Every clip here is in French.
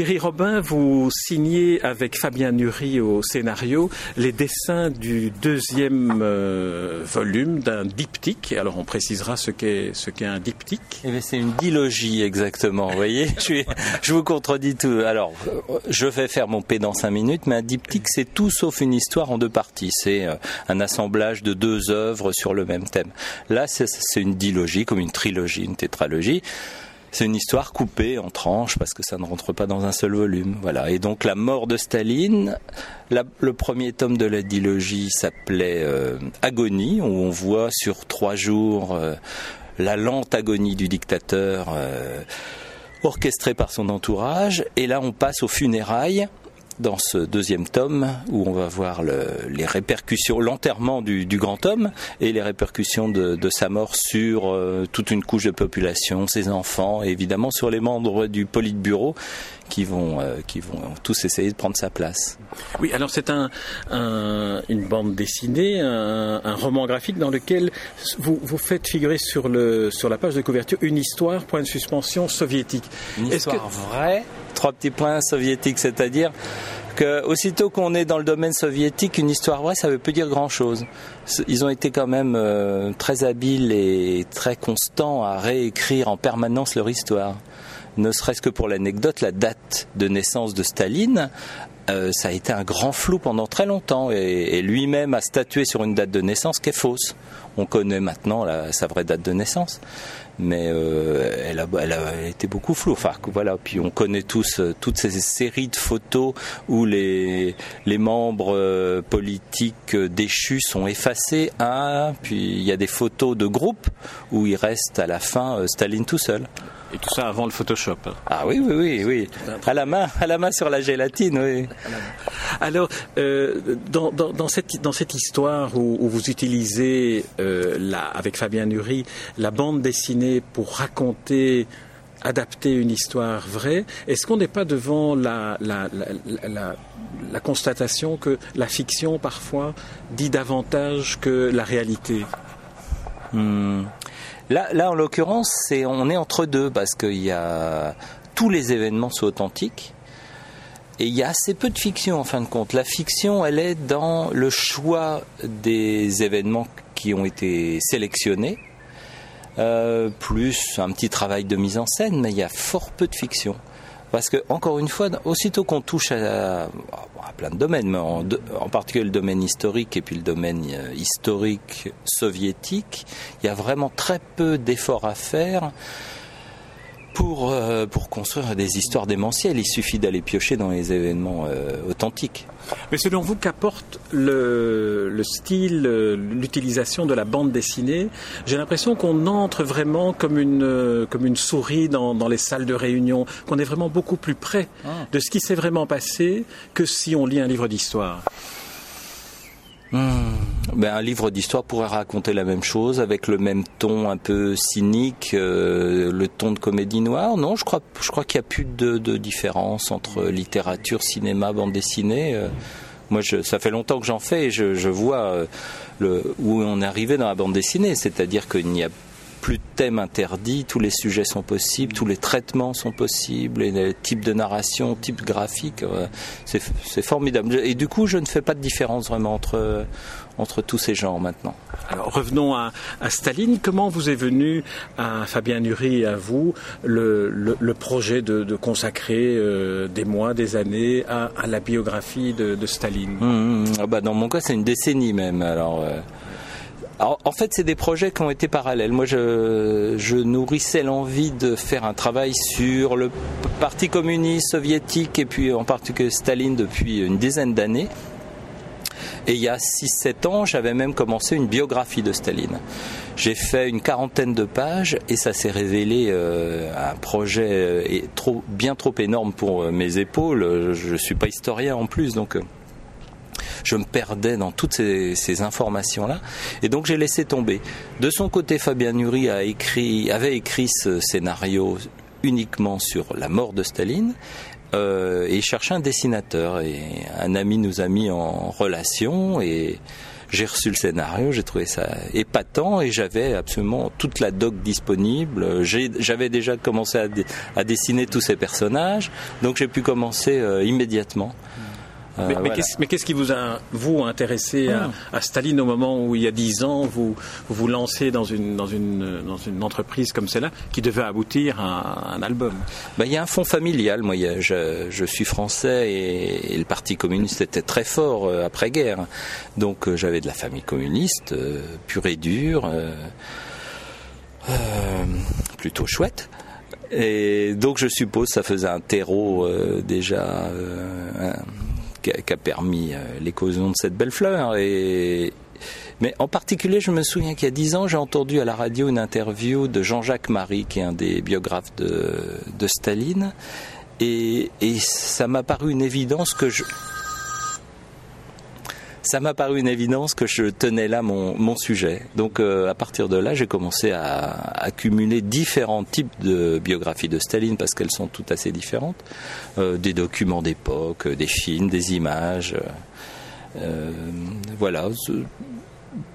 Thierry Robin, vous signez avec Fabien Nury au scénario les dessins du deuxième euh, volume d'un diptyque. Alors on précisera ce qu'est ce qu'est un diptyque. Eh c'est une dilogie exactement. Vous voyez, je, je vous contredis tout. Alors je vais faire mon P dans cinq minutes, mais un diptyque c'est tout sauf une histoire en deux parties. C'est euh, un assemblage de deux œuvres sur le même thème. Là, c'est une dilogie, comme une trilogie, une tétralogie. C'est une histoire coupée en tranches parce que ça ne rentre pas dans un seul volume. Voilà. Et donc la mort de Staline, le premier tome de la dilogie s'appelait euh, Agonie, où on voit sur trois jours euh, la lente agonie du dictateur euh, orchestrée par son entourage. Et là, on passe aux funérailles dans ce deuxième tome où on va voir les répercussions, l'enterrement du, grand homme et les répercussions de, sa mort sur euh, toute une couche de population, ses enfants et évidemment sur les membres du Politburo qui vont, euh, qui vont tous essayer de prendre sa place. Oui, alors c'est un, une bande dessinée, un, roman graphique dans lequel vous, vous faites figurer sur, le, sur la page de couverture une histoire, point de suspension soviétique. Une histoire vraie, trois petits points soviétiques, c'est-à-dire que aussitôt qu'on est dans le domaine soviétique, une histoire vraie, ça ne veut pas dire grand-chose. Ils ont été quand même euh, très habiles et très constants à réécrire en permanence leur histoire ne serait-ce que pour l'anecdote, la date de naissance de Staline, euh, ça a été un grand flou pendant très longtemps et, lui-même a statué sur une date de naissance qui est fausse. On connaît maintenant sa vraie date de naissance, mais euh, elle, a, été beaucoup floue. Puis on connaît tous euh, toutes ces séries de photos où les, membres politiques déchus sont effacés. Un, puis il y a des photos de groupe où il reste à la fin Staline tout seul. Et tout ça avant le Photoshop. Ah oui, oui, oui, oui. À la main, à la main sur la gélatine, oui. Alors, euh, dans, dans, cette, dans cette histoire où, vous utilisez, euh, la, avec Fabien Nury, la bande dessinée pour raconter adapter une histoire vraie, est-ce qu'on n'est pas devant la, la, la, la, constatation que la fiction parfois dit davantage que la réalité? Hmm. Là, en l'occurrence, c'est, on est entre deux parce qu'il y a tous les événements sont authentiques. Et il y a assez peu de fiction en fin de compte. La fiction, elle est dans le choix des événements qui ont été sélectionnés, euh, plus un petit travail de mise en scène, mais il y a fort peu de fiction. Parce que, encore une fois, aussitôt qu'on touche à, plein de domaines, mais en, particulier le domaine historique et puis le domaine euh, historique soviétique, il y a vraiment très peu d'efforts à faire pour, euh, pour construire des histoires démentielles. Il suffit d'aller piocher dans les événements euh, authentiques. Mais selon vous, qu'apporte le, le style, l'utilisation de la bande dessinée? J'ai l'impression qu'on entre vraiment comme une, comme une souris dans, dans les salles de réunion, qu'on est vraiment beaucoup plus près ah. de ce qui s'est vraiment passé que si on lit un livre d'histoire. Hmm. Ben, un livre d'histoire pourrait raconter la même chose avec le même ton un peu cynique, euh, le ton de comédie noire. Non, je crois, je crois qu'il n'y a plus de, différence entre littérature, cinéma, bande dessinée. Euh, moi, ça fait longtemps que j'en fais et je, vois euh, où on est arrivé dans la bande dessinée, c'est-à-dire qu'il n'y a plus de thèmes interdits, tous les sujets sont possibles, tous les traitements sont possibles, les types de narration, types graphiques, euh, c'est formidable. Et du coup, je ne fais pas de différence vraiment entre, entre tous ces genres maintenant. Alors revenons à, Staline. Comment vous est venu à Fabien Nury et à vous le, le, projet de, de consacrer euh, des mois, des années à, à la biographie de, de Staline? Mmh, mmh. Ah bah Dans mon cas, c'est une décennie même. Alors. Euh, en fait, c'est des projets qui ont été parallèles. Moi, je, nourrissais l'envie de faire un travail sur le Parti communiste soviétique et puis en particulier Staline depuis une dizaine d'années. Et il y a 6-7 ans, j'avais même commencé une biographie de Staline. J'ai fait une quarantaine de pages et ça s'est révélé euh, un projet euh, bien trop énorme pour euh, mes épaules. Je ne suis pas historien en plus, donc je me perdais dans toutes ces, informations-là. Et donc j'ai laissé tomber. De son côté, Fabien Nury a écrit, avait écrit ce scénario uniquement sur la mort de Staline. Euh, et cherchait un dessinateur et un ami nous a mis en relation et j'ai reçu le scénario, j'ai trouvé ça épatant et j'avais absolument toute la doc disponible. J'avais déjà commencé à, dessiner tous ces personnages, donc j'ai pu commencer euh, immédiatement. Mais, qu'est-ce qui vous a, vous, intéressé à, ah. Staline au moment où, il y a dix ans, vous vous, lancez dans une, dans, une, dans une entreprise comme celle-là qui devait aboutir à, un album? Ben, Il y a un fond familial. Moi, je, je, suis français et, le Parti communiste était très fort euh, après-guerre. Donc euh, j'avais de la famille communiste, pure et dure, plutôt chouette. Et donc je suppose ça faisait un terreau déjà qui a, permis euh, l'éclosion de cette belle fleur. Et, mais en particulier, je me souviens qu'il y a dix ans, j'ai entendu à la radio une interview de Jean-Jacques Marie, qui est un des biographes de, Staline. Et, et ça m'a paru une évidence que je, ça m'a paru une évidence que je tenais là mon, sujet. Donc euh, à partir de là, j'ai commencé à accumuler différents types de biographies de Staline parce qu'elles sont toutes assez différentes. Euh, des documents d'époque, des films, des images. Euh, voilà.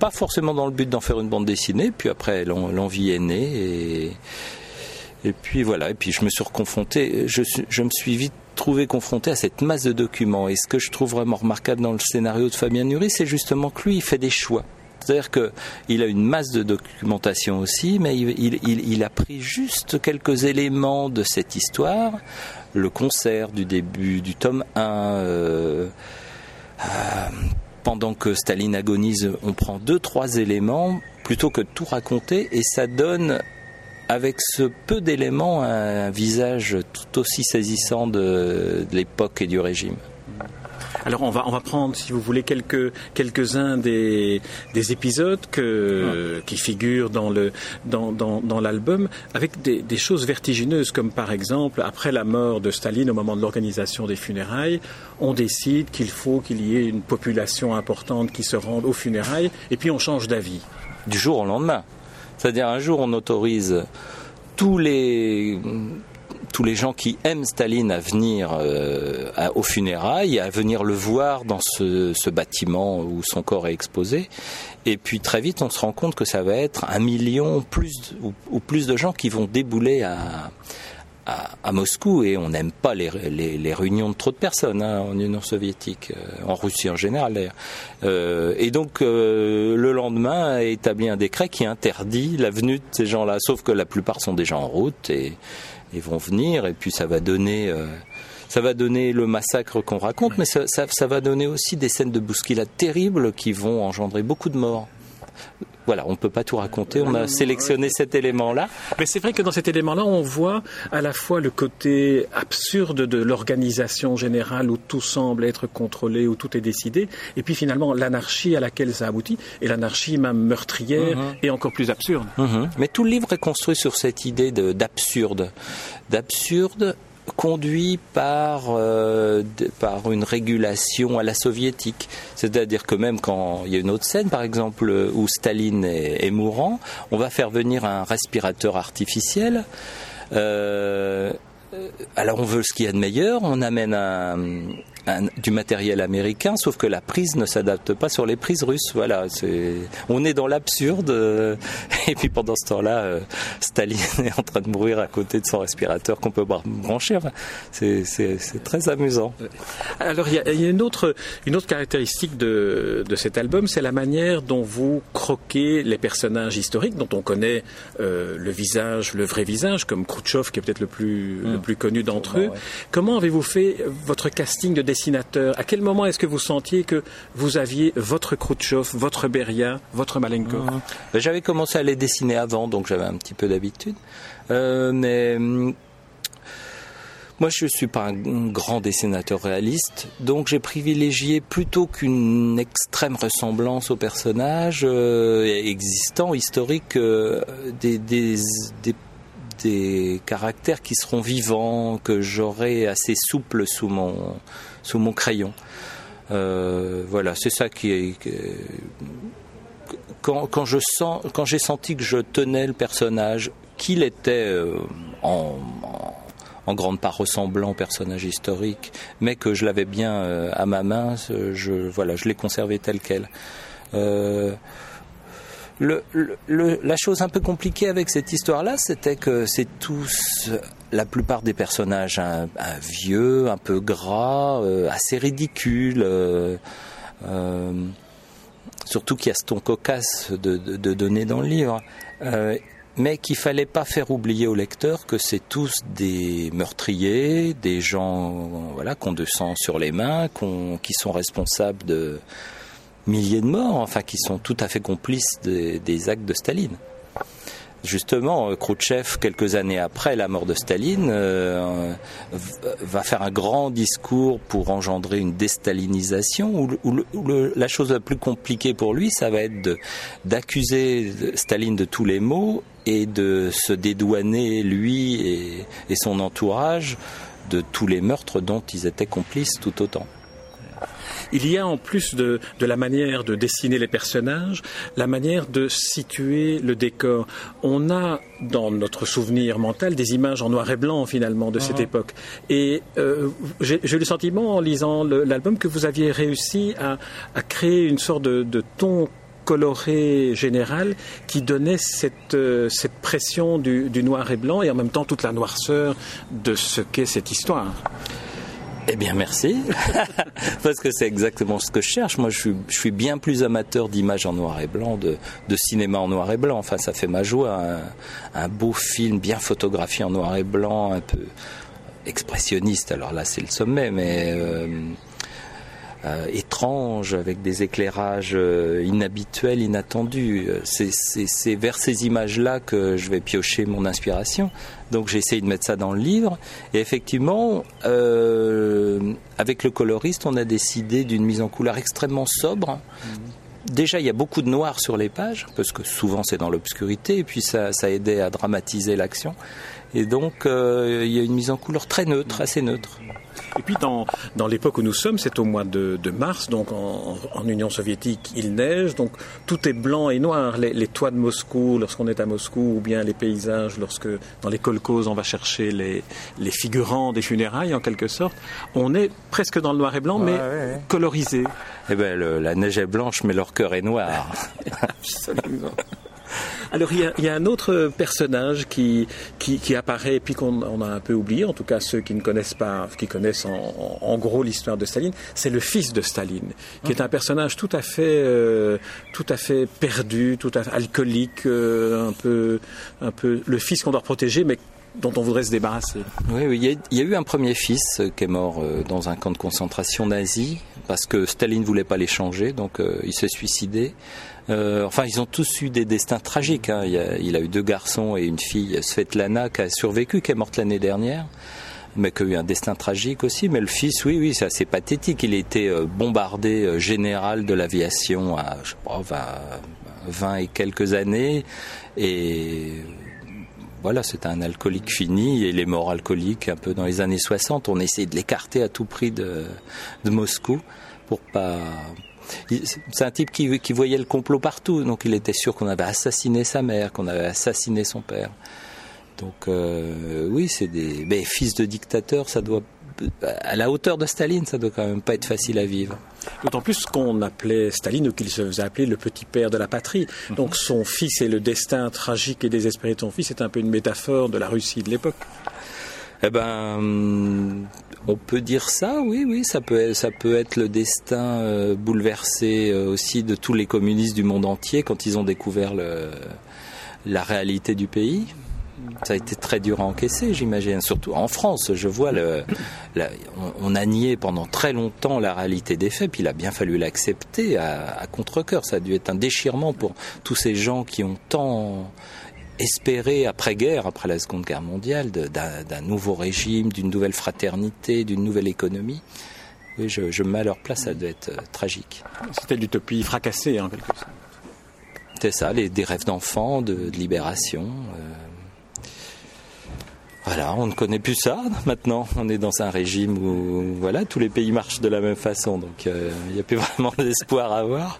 Pas forcément dans le but d'en faire une bande dessinée, puis après l'envie est née et, et puis voilà, et puis je me suis reconfronté, je, me suis vite trouvé confronté à cette masse de documents. Et ce que je trouve vraiment remarquable dans le scénario de Fabien Nury, c'est justement que lui, il fait des choix. C'est-à-dire qu'il a une masse de documentation aussi, mais il, a pris juste quelques éléments de cette histoire, le concert du début du tome 1, euh, euh, pendant que Staline agonise, on prend deux, trois éléments plutôt que de tout raconter, et ça donne avec ce peu d'éléments, un visage tout aussi saisissant de, l'époque et du régime. Alors on va on va prendre si vous voulez quelques quelques uns des, des épisodes que qui figurent dans le dans, dans, l'album avec des, des, choses vertigineuses comme par exemple après la mort de Staline au moment de l'organisation des funérailles on décide qu'il faut qu'il y ait une population importante qui se rende aux funérailles et puis on change d'avis. Du jour au lendemain c'est-à-dire un jour on autorise tous les gens qui aiment Staline à venir euh, aux funérailles, à venir le voir dans ce, bâtiment où son corps est exposé. Et puis très vite, on se rend compte que ça va être un million plus ou plus de gens qui vont débouler à, à, Moscou et on n'aime pas les, réunions de trop de personnes hein, en Union soviétique, euh, en Russie en général d'ailleurs. Euh, et donc euh, le lendemain a établi un décret qui interdit la venue de ces gens-là, sauf que la plupart sont déjà en route et, vont venir et puis ça va donner ça va donner le massacre qu'on raconte, mais ça, ça, va donner aussi des scènes de bousculade terribles qui vont engendrer beaucoup de morts voilà, on ne peut pas tout raconter. On a sélectionné cet élément-là. Mais c'est vrai que dans cet élément-là, on voit à la fois le côté absurde de l'organisation générale où tout semble être contrôlé, où tout est décidé, et puis finalement l'anarchie à laquelle ça aboutit, et l'anarchie même meurtrière mhm. et encore plus absurde. Mhm. Mais tout le livre est construit sur cette idée d'absurde, d'absurde conduit par, euh, par une régulation à la soviétique. C'est-à-dire que même quand il y a une autre scène, par exemple, où Staline est, mourant, on va faire venir un respirateur artificiel. Euh, alors on veut ce qu'il y a de meilleur, on amène un, du matériel américain, sauf que la prise ne s'adapte pas sur les prises russes. Voilà, on est dans l'absurde. Euh, et puis pendant ce temps-là, euh, Staline est en train de mourir à côté de son respirateur qu'on peut brancher. c'est très amusant. Alors il y a, une autre une autre caractéristique de, de cet album, c'est la manière dont vous croquez les personnages historiques, dont on connaît euh, le visage, le vrai visage, comme Khrouchtchev qui est peut-être le plus le plus connu d'entre eux. Comment avez-vous fait votre casting de dessinateur, à quel moment est-ce que vous sentiez que vous aviez votre Khrouchtchev, votre Beria, votre Malenkov mhm. ben, J'avais commencé à les dessiner avant, donc j'avais un petit peu d'habitude. Euh, mais hum, moi, je ne suis pas un grand dessinateur réaliste, donc j'ai privilégié plutôt qu'une extrême ressemblance aux personnages euh, existants, historiques, euh, des, des, des des caractères qui seront vivants, que j'aurai assez souple sous mon, sous mon crayon. Euh, voilà, c'est ça qui est. Quand, quand je sens, quand j'ai senti que je tenais le personnage, qu'il était euh, en, en, grande part ressemblant au personnage historique, mais que je l'avais bien euh, à ma main, je, voilà, je l'ai conservé tel quel. La chose un peu compliquée avec cette histoire-là, c'était que c'est tous, la plupart des personnages, un, vieux, un peu gras, euh, assez ridicule. Euh, euh, surtout qu'il y a ce ton cocasse de, donner dans le livre. mais qu'il fallait pas faire oublier au lecteur que c'est tous des meurtriers, des gens voilà, qui ont de sang sur les mains, qui sont responsables de milliers de morts, enfin qui sont tout à fait complices des, actes de Staline. Justement, euh, Khrouchtchev, quelques années après la mort de Staline, euh, va faire un grand discours pour engendrer une déstalinisation, où, la chose la plus compliquée pour lui, ça va être d'accuser Staline de tous les maux et de se dédouaner, lui et, et son entourage, de tous les meurtres dont ils étaient complices tout autant. Il y a en plus de, la manière de dessiner les personnages, la manière de situer le décor. On a dans notre souvenir mental des images en noir et blanc finalement de cette mhm. époque. Et euh, j'ai eu le sentiment en lisant l'album que vous aviez réussi à, créer une sorte de, ton coloré général qui donnait cette, euh, pression du, noir et blanc et en même temps toute la noirceur de ce qu'est cette histoire. Eh bien, merci. Parce que c'est exactement ce que je cherche. Moi, je suis, bien plus amateur d'images en noir et blanc, de, cinéma en noir et blanc. Enfin, ça fait ma joie. Un, beau film bien photographié en noir et blanc, un peu expressionniste. Alors là, c'est le sommet, mais euh, euh, étrange, avec des éclairages euh, inhabituels, inattendus. C'est vers ces images-là que je vais piocher mon inspiration. Donc j'ai essayé de mettre ça dans le livre. Et effectivement, euh, avec le coloriste, on a décidé d'une mise en couleur extrêmement sobre. Déjà, il y a beaucoup de noir sur les pages, parce que souvent c'est dans l'obscurité, et puis ça, ça aidait à dramatiser l'action. Et donc, il y a une mise en couleur très neutre, assez neutre. Et puis dans, dans l'époque où nous sommes, c'est au mois de, de mars, donc en, en, Union soviétique, il neige, donc tout est blanc et noir. Les, les toits de Moscou, lorsqu'on est à Moscou, ou bien les paysages, lorsque dans les kolkhozes on va chercher les, les figurants des funérailles en quelque sorte, on est presque dans le noir et blanc, mais colorisé. Eh ben, la neige est blanche, mais leur cœur est noir. Absolument. Alors il y, a, un autre personnage qui, qui, apparaît et puis qu'on a un peu oublié, en tout cas ceux qui ne connaissent pas, qui connaissent en, gros l'histoire de Staline, c'est le fils de Staline, qui est un personnage tout à fait, euh, tout à fait perdu, tout à fait alcoolique, euh, un peu, un peu le fils qu'on doit protéger, mais dont on voudrait se débarrasser. Oui, il, y a, eu un premier fils qui est mort euh, dans un camp de concentration nazi parce que Staline voulait pas l'échanger, donc il s'est suicidé. Euh, enfin, ils ont tous eu des destins tragiques. Hein. Il, a, eu deux garçons et une fille, Svetlana, qui a survécu, qui est morte l'année dernière mais qui a eu un destin tragique aussi. Mais le fils, oui, oui, c'est assez pathétique. Il euh, bombardé euh, général de l'aviation à, je sais pas, 20, et quelques années. Et voilà, c'était un alcoolique fini. Et il est mort alcoolique un peu dans les années 60. On essayé de l'écarter à tout prix de, de Moscou pour pas c'est un type qui, voyait le complot partout, donc il était sûr qu'on avait assassiné sa mère, qu'on avait assassiné son père. Donc euh, oui, c'est des mais fils de dictateurs, ça doit à la hauteur de Staline, ça doit quand même pas être facile à vivre. D'autant plus qu'on appelait Staline, ou qu'il se faisait appeler le petit père de la patrie. Mhm. Donc son fils et le destin tragique et désespéré de son fils, c'est un peu une métaphore de la Russie de l'époque. Eh ben, on peut dire ça, oui, oui, ça peut, être, ça peut être le destin euh, bouleversé euh, aussi de tous les communistes du monde entier quand ils ont découvert le, la réalité du pays. Ça a été très dur à encaisser, j'imagine. Surtout en France, je vois le, on, a nié pendant très longtemps la réalité des faits, puis il a bien fallu l'accepter à, à contre-cœur. Ça a dû être un déchirement pour tous ces gens qui ont tant espérer après-guerre, après la Seconde Guerre mondiale, d'un nouveau régime, d'une nouvelle fraternité, d'une nouvelle économie. Oui, je, je, me mets à leur place, ça doit être euh, tragique. C'était l'utopie fracassée, en quelque sorte. C'est ça, les, des rêves d'enfants, de, libération. Euh. Voilà, on ne connaît plus ça maintenant. On est dans un régime où voilà, tous les pays marchent de la même façon, donc euh, il n'y a plus vraiment d'espoir à avoir.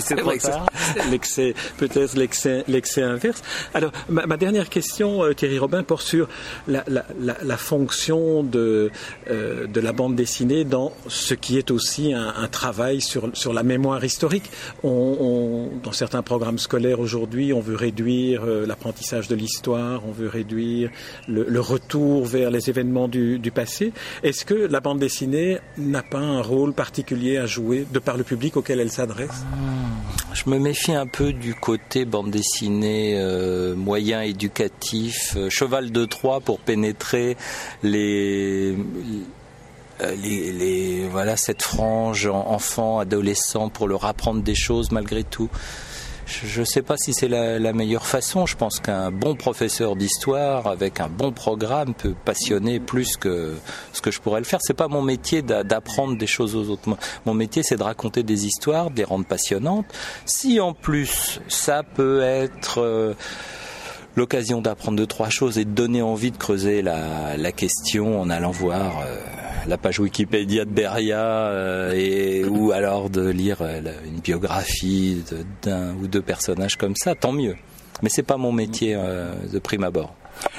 c'est vrai que l'excès, peut-être l'excès, l'excès inverse. Alors, ma, dernière question, euh, Thierry Robin, porte sur la, la, la, fonction de euh, de la bande dessinée dans ce qui est aussi un, un travail sur sur la mémoire historique. On, on, dans certains programmes scolaires aujourd'hui, on veut réduire l'apprentissage de l'histoire, on veut réduire le, retour vers les événements du, passé. Est-ce que la bande dessinée n'a pas un rôle particulier à jouer de par le public auquel elle s'adresse? Hmm. Je me méfie un peu du côté bande dessinée euh, moyen éducatif, euh, cheval de Troie pour pénétrer les euh, les, voilà cette frange enfant adolescent pour leur apprendre des choses malgré tout je ne sais pas si c'est la, meilleure façon. Je pense qu'un bon professeur d'histoire avec un bon programme peut passionner plus que ce que je pourrais le faire. C'est pas mon métier d'apprendre des choses aux autres. Mon métier, c'est de raconter des histoires, de les rendre passionnantes. Si en plus ça peut être euh, l'occasion d'apprendre deux trois choses et de donner envie de creuser la, question en allant voir. Euh, la page Wikipédia de Beria euh, ou alors de lire euh, une biographie d'un ou deux personnages comme ça, tant mieux. Mais c'est pas mon métier de prime abord.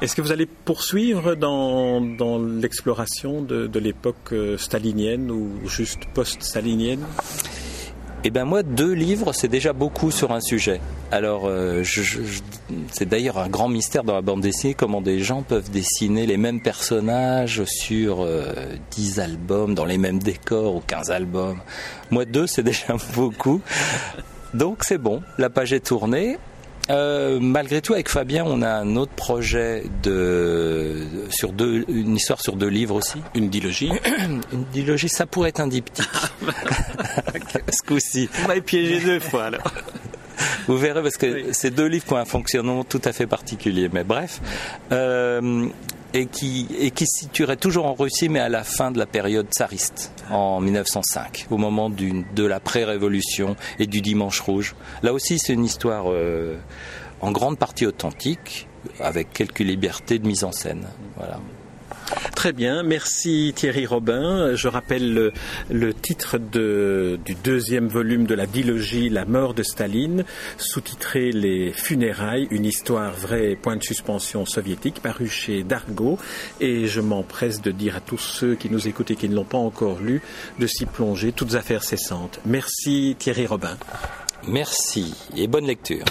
Est-ce que vous allez poursuivre dans, dans l'exploration de, de l'époque stalinienne ou juste post-stalinienne? Eh bien moi, deux livres, c'est déjà beaucoup sur un sujet. Alors, euh, c'est d'ailleurs un grand mystère dans la bande dessinée, comment des gens peuvent dessiner les mêmes personnages sur euh, 10 albums, dans les mêmes décors ou 15 albums. Moi, deux, c'est déjà beaucoup. Donc c'est bon, la page est tournée. Euh, malgré tout, avec Fabien, on a un autre projet de sur deux, une histoire sur deux livres aussi. Une dilogie. une dilogie, ça pourrait être un diptyque. Ce coup-ci. Vous m'avez piégé deux fois alors. Vous verrez parce que c'est deux livres ont un fonctionnement tout à fait particulier. Mais bref, euh, et qui et qui se situerait toujours en Russie, mais à la fin de la période tsariste, en 1905, au moment de la pré-révolution et du Dimanche Rouge. Là aussi, c'est une histoire euh, en grande partie authentique, avec quelques libertés de mise en scène. Voilà. Très bien, merci Thierry Robin. Je rappelle le, titre du deuxième volume de la dilogie La mort de Staline, sous-titré Les funérailles, une histoire vraie, point de suspension soviétique, paru chez Dargaud. Et je m'empresse de dire à tous ceux qui nous écoutent et qui ne l'ont pas encore lu de s'y plonger, toutes affaires cessantes. Merci Thierry Robin. Merci et bonne lecture.